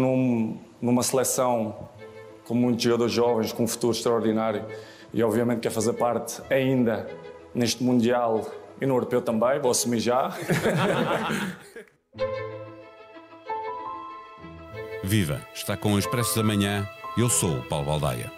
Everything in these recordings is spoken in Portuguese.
num, numa seleção com muitos jogadores jovens, com um futuro extraordinário e obviamente quer fazer parte ainda neste Mundial e no Europeu também, vou assumir já. Viva! Está com o Expresso da Manhã. Eu sou o Paulo Baldaia.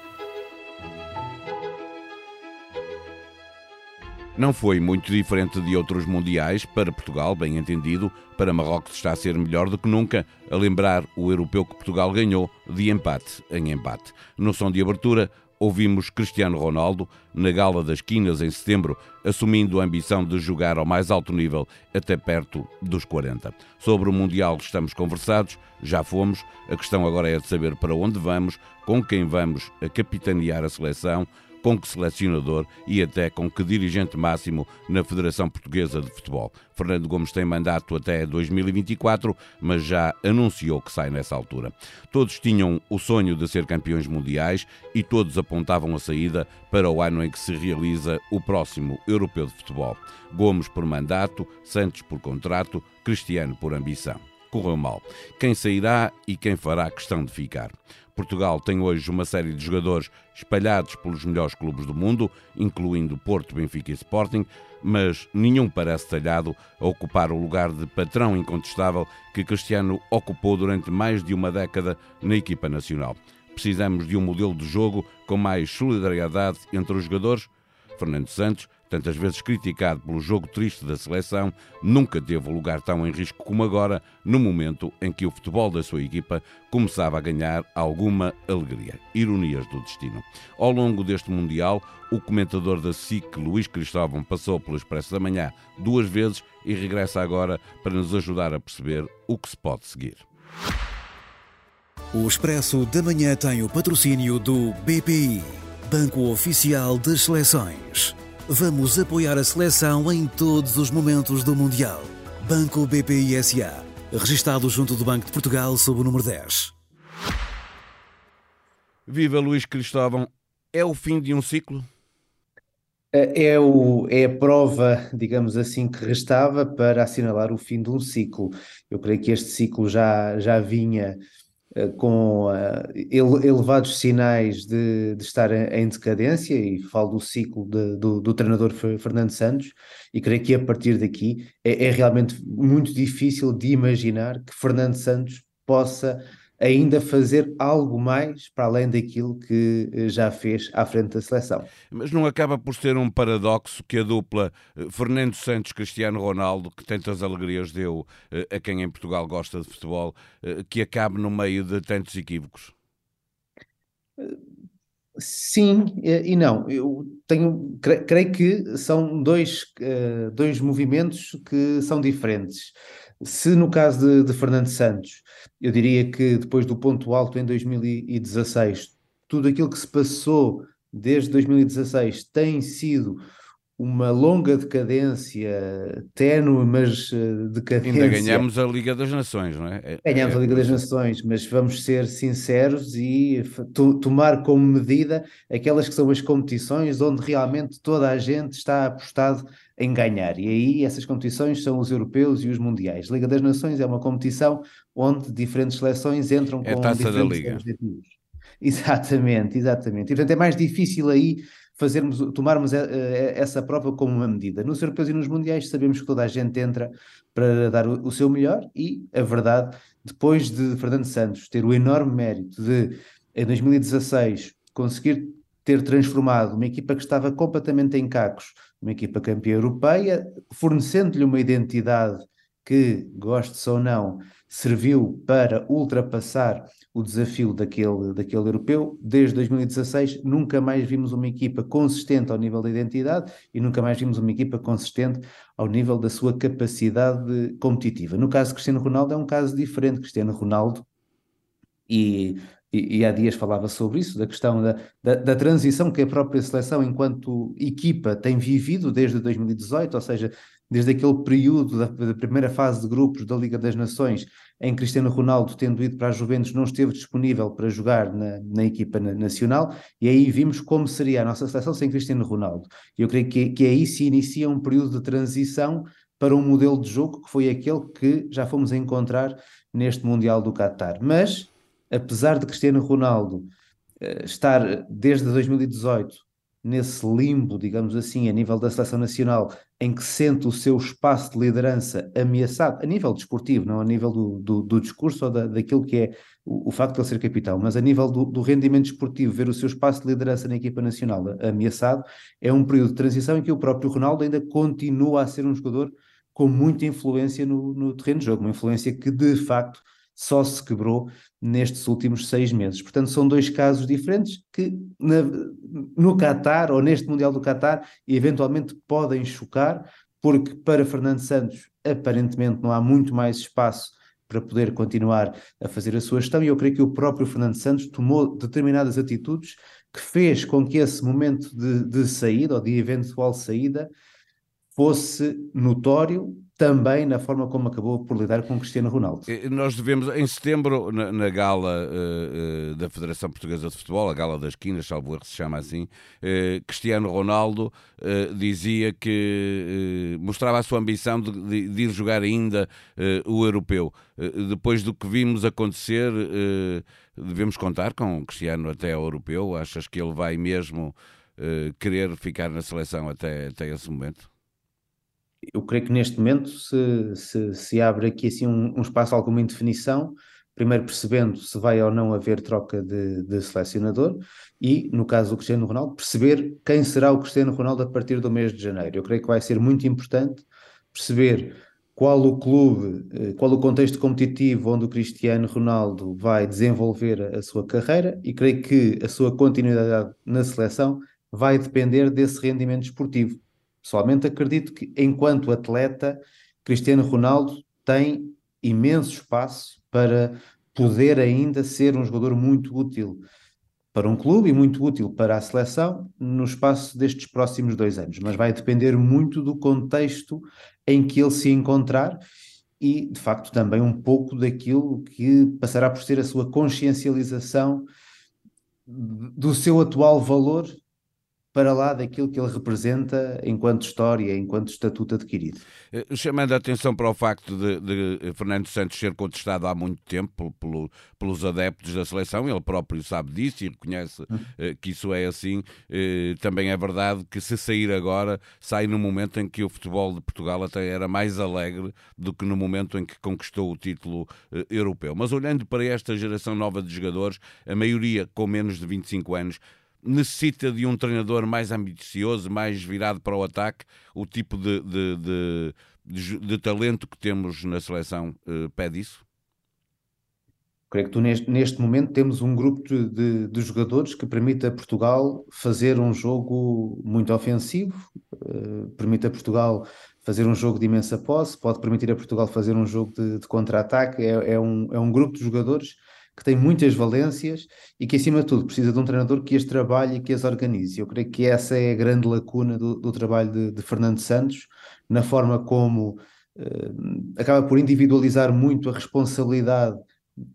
Não foi muito diferente de outros mundiais, para Portugal, bem entendido, para Marrocos está a ser melhor do que nunca, a lembrar o europeu que Portugal ganhou de empate em empate. No som de abertura, ouvimos Cristiano Ronaldo na Gala das Quinas em setembro, assumindo a ambição de jogar ao mais alto nível até perto dos 40. Sobre o Mundial estamos conversados, já fomos, a questão agora é de saber para onde vamos, com quem vamos a capitanear a seleção, com que selecionador e até com que dirigente máximo na Federação Portuguesa de Futebol. Fernando Gomes tem mandato até 2024, mas já anunciou que sai nessa altura. Todos tinham o sonho de ser campeões mundiais e todos apontavam a saída para o ano em que se realiza o próximo Europeu de Futebol. Gomes por mandato, Santos por contrato, Cristiano por ambição correu mal. Quem sairá e quem fará questão de ficar? Portugal tem hoje uma série de jogadores espalhados pelos melhores clubes do mundo, incluindo Porto, Benfica e Sporting, mas nenhum parece talhado a ocupar o lugar de patrão incontestável que Cristiano ocupou durante mais de uma década na equipa nacional. Precisamos de um modelo de jogo com mais solidariedade entre os jogadores? Fernando Santos tantas vezes criticado pelo jogo triste da seleção, nunca teve lugar tão em risco como agora, no momento em que o futebol da sua equipa começava a ganhar alguma alegria. Ironias do destino. Ao longo deste Mundial, o comentador da SIC, Luís Cristóvão, passou pelo Expresso da Manhã duas vezes e regressa agora para nos ajudar a perceber o que se pode seguir. O Expresso da Manhã tem o patrocínio do BPI, Banco Oficial das Seleções. Vamos apoiar a seleção em todos os momentos do Mundial. Banco BPI SA. Registado junto do Banco de Portugal sob o número 10. Viva Luís Cristóvão. É o fim de um ciclo? É, é, o, é a prova, digamos assim, que restava para assinalar o fim de um ciclo. Eu creio que este ciclo já, já vinha eh, com uh, elevados sinais de, de estar em decadência, e falo do ciclo de, do, do, treinador Fernando Santos, e creio que a partir daqui é, é, realmente muito difícil de imaginar que Fernando Santos possa ainda fazer algo mais para além daquilo que eh, já fez à frente da seleção. Mas não acaba por ser um paradoxo que a dupla eh, Fernando Santos Cristiano Ronaldo, que tantas alegrias deu eh, a quem em Portugal gosta de futebol, que acabe no meio de tantos equívocos? Sim e não. Eu tenho, creio que são dois, dois movimentos que são diferentes. Se no caso de, de Fernando Santos, eu diria que depois do ponto alto em 2016, tudo aquilo que se passou desde 2016 tem sido uma longa decadência, ténue, mas uh, decadência. Ainda ganhamos a Liga das Nações, não é? é ganhamos é, a Liga das Nações, mas vamos ser sinceros e tomar como medida aquelas que são as competições onde realmente toda a gente está apostado em ganhar. E aí essas competições são os europeus e os mundiais. Liga das Nações é uma competição onde diferentes seleções entram é com taça diferentes da Liga. objetivos. Exatamente, exatamente. E portanto é mais difícil aí fazermos, tomarmos eh, eh, essa prova como uma medida. Nos europeus e nos mundiais sabemos que toda a gente entra para dar o, seu melhor e a verdade, depois de Fernando Santos ter o enorme mérito de, em 2016, conseguir ter transformado uma equipa que estava completamente em cacos, uma equipa campeã europeia, fornecendo-lhe uma identidade que, goste ou não, serviu para ultrapassar o desafio daquele, daquele europeu. Desde 2016 nunca mais vimos uma equipa consistente ao nível da identidade e nunca mais vimos uma equipa consistente ao nível da sua capacidade competitiva. No caso de Cristiano Ronaldo é um caso diferente. Cristiano Ronaldo e e, e, há dias falava sobre isso, da questão da, da, da, transição que a própria seleção, enquanto equipa, tem vivido desde 2018, ou seja, desde aquele período da, da, primeira fase de grupos da Liga das Nações, em Cristiano Ronaldo, tendo ido para a Juventus, não esteve disponível para jogar na, na equipa nacional, e aí vimos como seria a nossa seleção sem Cristiano Ronaldo. Eu creio que, que aí se inicia um período de transição para um modelo de jogo que foi aquele que já fomos encontrar neste Mundial do Qatar. Mas, apesar de Cristiano Ronaldo uh, estar desde 2018 nesse limbo, digamos assim, a nível da seleção nacional, em que sente o seu espaço de liderança ameaçado, a nível desportivo, não a nível do, do, do discurso ou da, daquilo que é o, o, facto de ele ser capitão, mas a nível do, do, rendimento desportivo, ver o seu espaço de liderança na equipa nacional ameaçado, é um período de transição em que o próprio Ronaldo ainda continua a ser um jogador com muita influência no, no terreno de jogo, uma influência que de facto só se quebrou nestes últimos seis meses. Portanto, são dois casos diferentes que na, no Qatar ou neste Mundial do Qatar eventualmente podem chocar, porque para Fernando Santos aparentemente não há muito mais espaço para poder continuar a fazer a sua gestão, e eu creio que o próprio Fernando Santos tomou determinadas atitudes que fez com que esse momento de, de saída ou de eventual saída fosse notório também na forma como acabou por lidar com Cristiano Ronaldo. Nós devemos, em setembro, na, na gala uh, da Federação Portuguesa de Futebol, a Gala das Quinas, salvo erro se chama assim, uh, Cristiano Ronaldo dizia que mostrava a sua ambição de, de, de ir jogar ainda o europeu. depois do que vimos acontecer, devemos contar com Cristiano até o europeu? Achas que ele vai mesmo querer ficar na seleção até, até esse momento? Eu creio que neste momento se, se, se abre aqui assim um, um, espaço alguma indefinição, primeiro percebendo se vai ou não haver troca de, de, selecionador e, no caso do Cristiano Ronaldo, perceber quem será o Cristiano Ronaldo a partir do mês de janeiro. Eu creio que vai ser muito importante perceber qual o clube, eh, qual o contexto competitivo onde o Cristiano Ronaldo vai desenvolver a sua carreira e creio que a sua continuidade na seleção vai depender desse rendimento esportivo Pessoalmente acredito que, enquanto atleta, Cristiano Ronaldo tem imenso espaço para poder ainda ser um jogador muito útil para um clube e muito útil para a seleção no espaço destes próximos dois anos. Mas vai depender muito do contexto em que ele se encontrar e, de facto, também um pouco daquilo que passará por ser a sua consciencialização do seu atual valor para lá daquilo que ele representa enquanto história, enquanto estatuto adquirido. Eh, chamando a atenção para o facto de, de Fernando Santos ser contestado há muito tempo pelo, pelos adeptos da seleção, ele próprio sabe disso e reconhece hum. Eh, que isso é assim. Eh, também é verdade que se sair agora, sai no momento em que o futebol de Portugal até era mais alegre do que no momento em que conquistou o título europeu. Mas olhando para esta geração nova de jogadores, a maioria com menos de 25 anos, necessita de um treinador mais ambicioso, mais virado para o ataque? O tipo de, de, de, de, de talento que temos na seleção uh, pede isso? Creio que tu neste, neste momento temos um grupo de, de, jogadores que permite a Portugal fazer um jogo muito ofensivo, uh, permite a Portugal fazer um jogo de imensa posse, pode permitir a Portugal fazer um jogo de, de contra-ataque. É, é, um, é um grupo de jogadores que tem muitas valências e que, acima de tudo, precisa de um treinador que as trabalhe e que as organize. Eu creio que essa é a grande lacuna do, do trabalho de, de, Fernando Santos, na forma como uh, acaba por individualizar muito a responsabilidade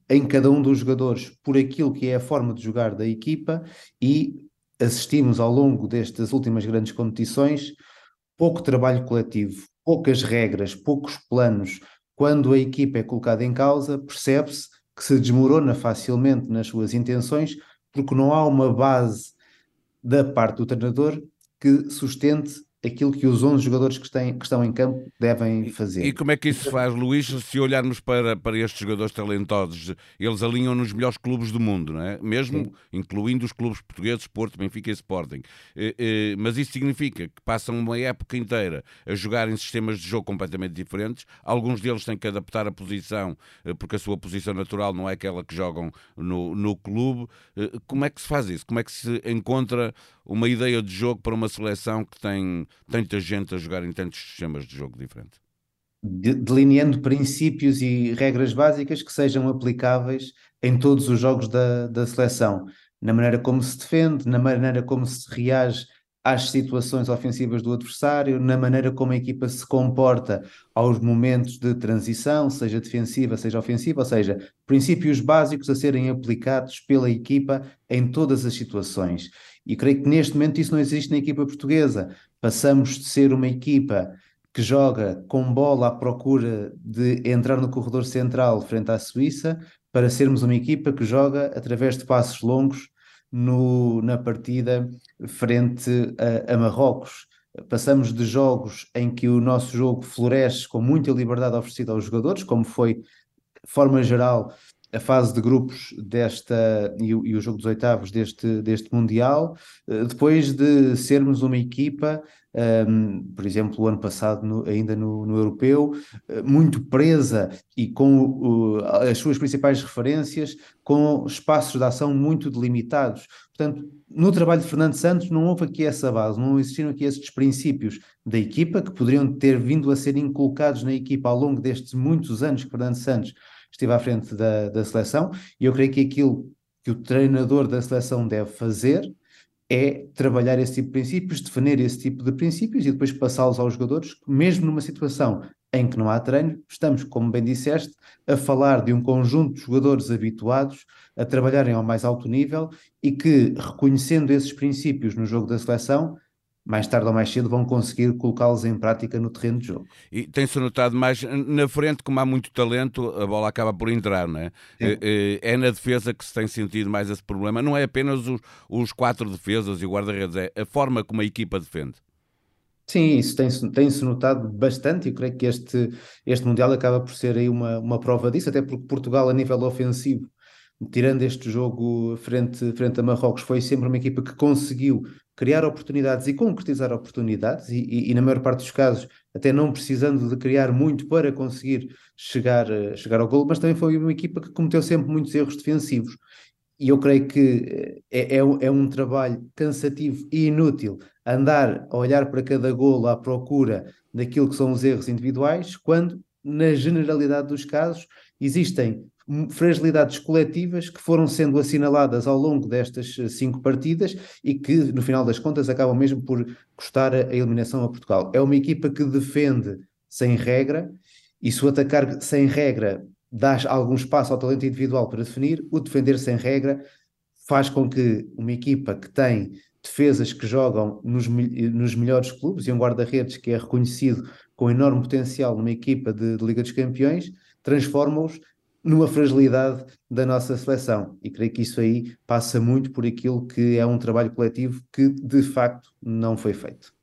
em cada um dos jogadores por aquilo que é a forma de jogar da equipa e assistimos ao longo destas últimas grandes competições pouco trabalho coletivo, poucas regras, poucos planos. Quando a equipa é colocada em causa, percebe-se que se desmorona facilmente nas suas intenções, porque não há uma base da parte do treinador que sustente aquilo que os 11 jogadores que, têm, que estão em campo devem fazer. E, e como é que isso se faz, Luís? Se olharmos para, para estes jogadores talentosos, eles alinham nos melhores clubes do mundo, não é? Mesmo Sim. incluindo os clubes portugueses, Porto, Benfica e Sporting. Eh, eh, mas isso significa que passam uma época inteira a jogar em sistemas de jogo completamente diferentes. Alguns deles têm que adaptar a posição, eh, porque a sua posição natural não é aquela que jogam no, no clube. Como é que se faz isso? Como é que se encontra uma ideia de jogo para uma seleção que tem tanta gente a jogar em tantos sistemas de jogo diferentes? delineando princípios e regras básicas que sejam aplicáveis em todos os jogos da, da seleção, na maneira como se defende, na maneira como se reage às situações ofensivas do adversário, na maneira como a equipa se comporta aos momentos de transição, seja defensiva, seja ofensiva, ou seja, princípios básicos a serem aplicados pela equipa em todas as situações. E creio que neste momento isso não existe na equipa portuguesa. Passamos de ser uma equipa que joga com bola à procura de entrar no corredor central frente à Suíça, para sermos uma equipa que joga através de passos longos no, na partida frente a, a Marrocos. Passamos de jogos em que o nosso jogo floresce com muita liberdade oferecida aos jogadores, como foi, de forma geral, a fase de grupos desta e o, e o, jogo dos oitavos deste, deste Mundial, eh, depois de sermos uma equipa, um, ehm, por exemplo, o ano passado, no, ainda no, no, Europeu, eh, muito presa e com uh, as suas principais referências, com espaços de ação muito delimitados. Portanto, no trabalho de Fernando Santos não houve aqui essa base, não existiram aqui esses princípios da equipa que poderiam ter vindo a ser inculcados na equipa ao longo destes muitos anos que Fernando Santos esteve à frente da, da seleção, e eu creio que aquilo que o treinador da seleção deve fazer é trabalhar esse tipo de princípios, definir esse tipo de princípios e depois passá-los aos jogadores, mesmo numa situação em que não há treino, estamos, como bem disseste, a falar de um conjunto de jogadores habituados a trabalharem ao mais alto nível e que, reconhecendo esses princípios no jogo da seleção, mais tarde ou mais cedo vão conseguir colocá-los em prática no terreno de jogo. E tem-se notado mais na frente, como há muito talento, a bola acaba por entrar, não é? É, é, na defesa que se tem sentido mais esse problema. Não é apenas os, os quatro defesas e o guarda-redes, é a forma como a equipa defende. Sim, isso tem-se tem notado bastante e eu creio que este, este Mundial acaba por ser aí uma, uma prova disso, até porque Portugal, a nível ofensivo, tirando este jogo frente, frente a Marrocos, foi sempre uma equipa que conseguiu criar oportunidades e concretizar oportunidades, e, e, e, na maior parte dos casos, até não precisando de criar muito para conseguir chegar, eh, chegar ao golo, mas também foi uma equipa que cometeu sempre muitos erros defensivos. E eu creio que eh, é, é, é um trabalho cansativo e inútil andar a olhar para cada golo à procura daquilo que são os erros individuais, quando, na generalidade dos casos, existem fragilidades coletivas que foram sendo assinaladas ao longo destas eh, cinco partidas e que, no final das contas, acabam mesmo por custar a eliminação a Portugal. É uma equipa que defende sem regra e se o atacar sem regra dá algum espaço ao talento individual para definir, o defender sem regra faz com que uma equipa que tem defesas que jogam nos, nos melhores clubes e um guarda-redes que é reconhecido com enorme potencial numa equipa de, de Liga dos Campeões, transforma-os numa fragilidade da nossa seleção. E creio que isso aí passa muito por aquilo que é um trabalho coletivo que de facto não foi feito.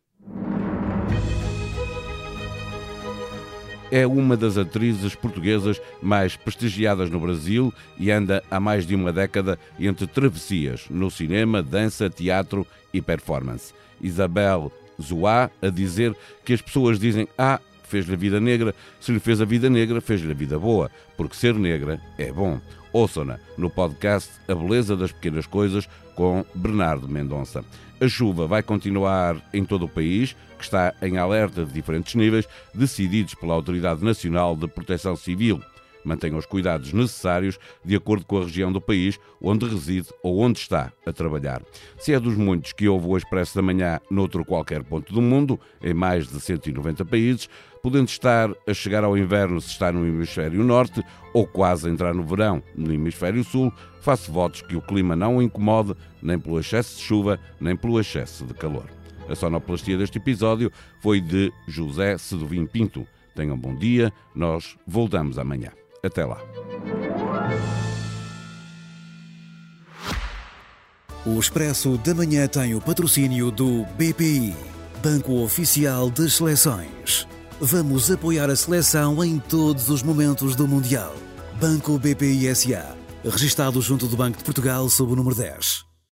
É uma das atrizes portuguesas mais prestigiadas no Brasil e anda há mais de uma década entre travessias no cinema, dança, teatro e performance. Isabel Zoá a dizer que as pessoas dizem: Ah, fez-lhe a vida negra, se lhe fez a vida negra, fez-lhe a vida boa, porque ser negra é bom. Ouçam-na no podcast A Beleza das Pequenas Coisas com Bernardo Mendonça. A chuva vai continuar em todo o país, que está em alerta de diferentes níveis, decididos pela Autoridade Nacional de Proteção Civil mantenha os cuidados necessários de acordo com a região do país onde reside ou onde está a trabalhar. Se é dos muitos que ouve o Expresso da Manhã noutro qualquer ponto do mundo, em mais de 190 países, podendo estar a chegar ao inverno se está no hemisfério norte ou quase a entrar no verão no hemisfério sul, faço votos que o clima não o incomode nem pelo excesso de chuva, nem pelo excesso de calor. A sonoplastia deste episódio foi de José Sedovim Pinto. Tenham bom dia, nós voltamos amanhã. Até lá. O Expresso da Manhã tem o patrocínio do BPI, Banco Oficial das Seleções. Vamos apoiar a seleção em todos os momentos do Mundial. Banco BPI SA, registado junto do Banco de Portugal sob o número 10.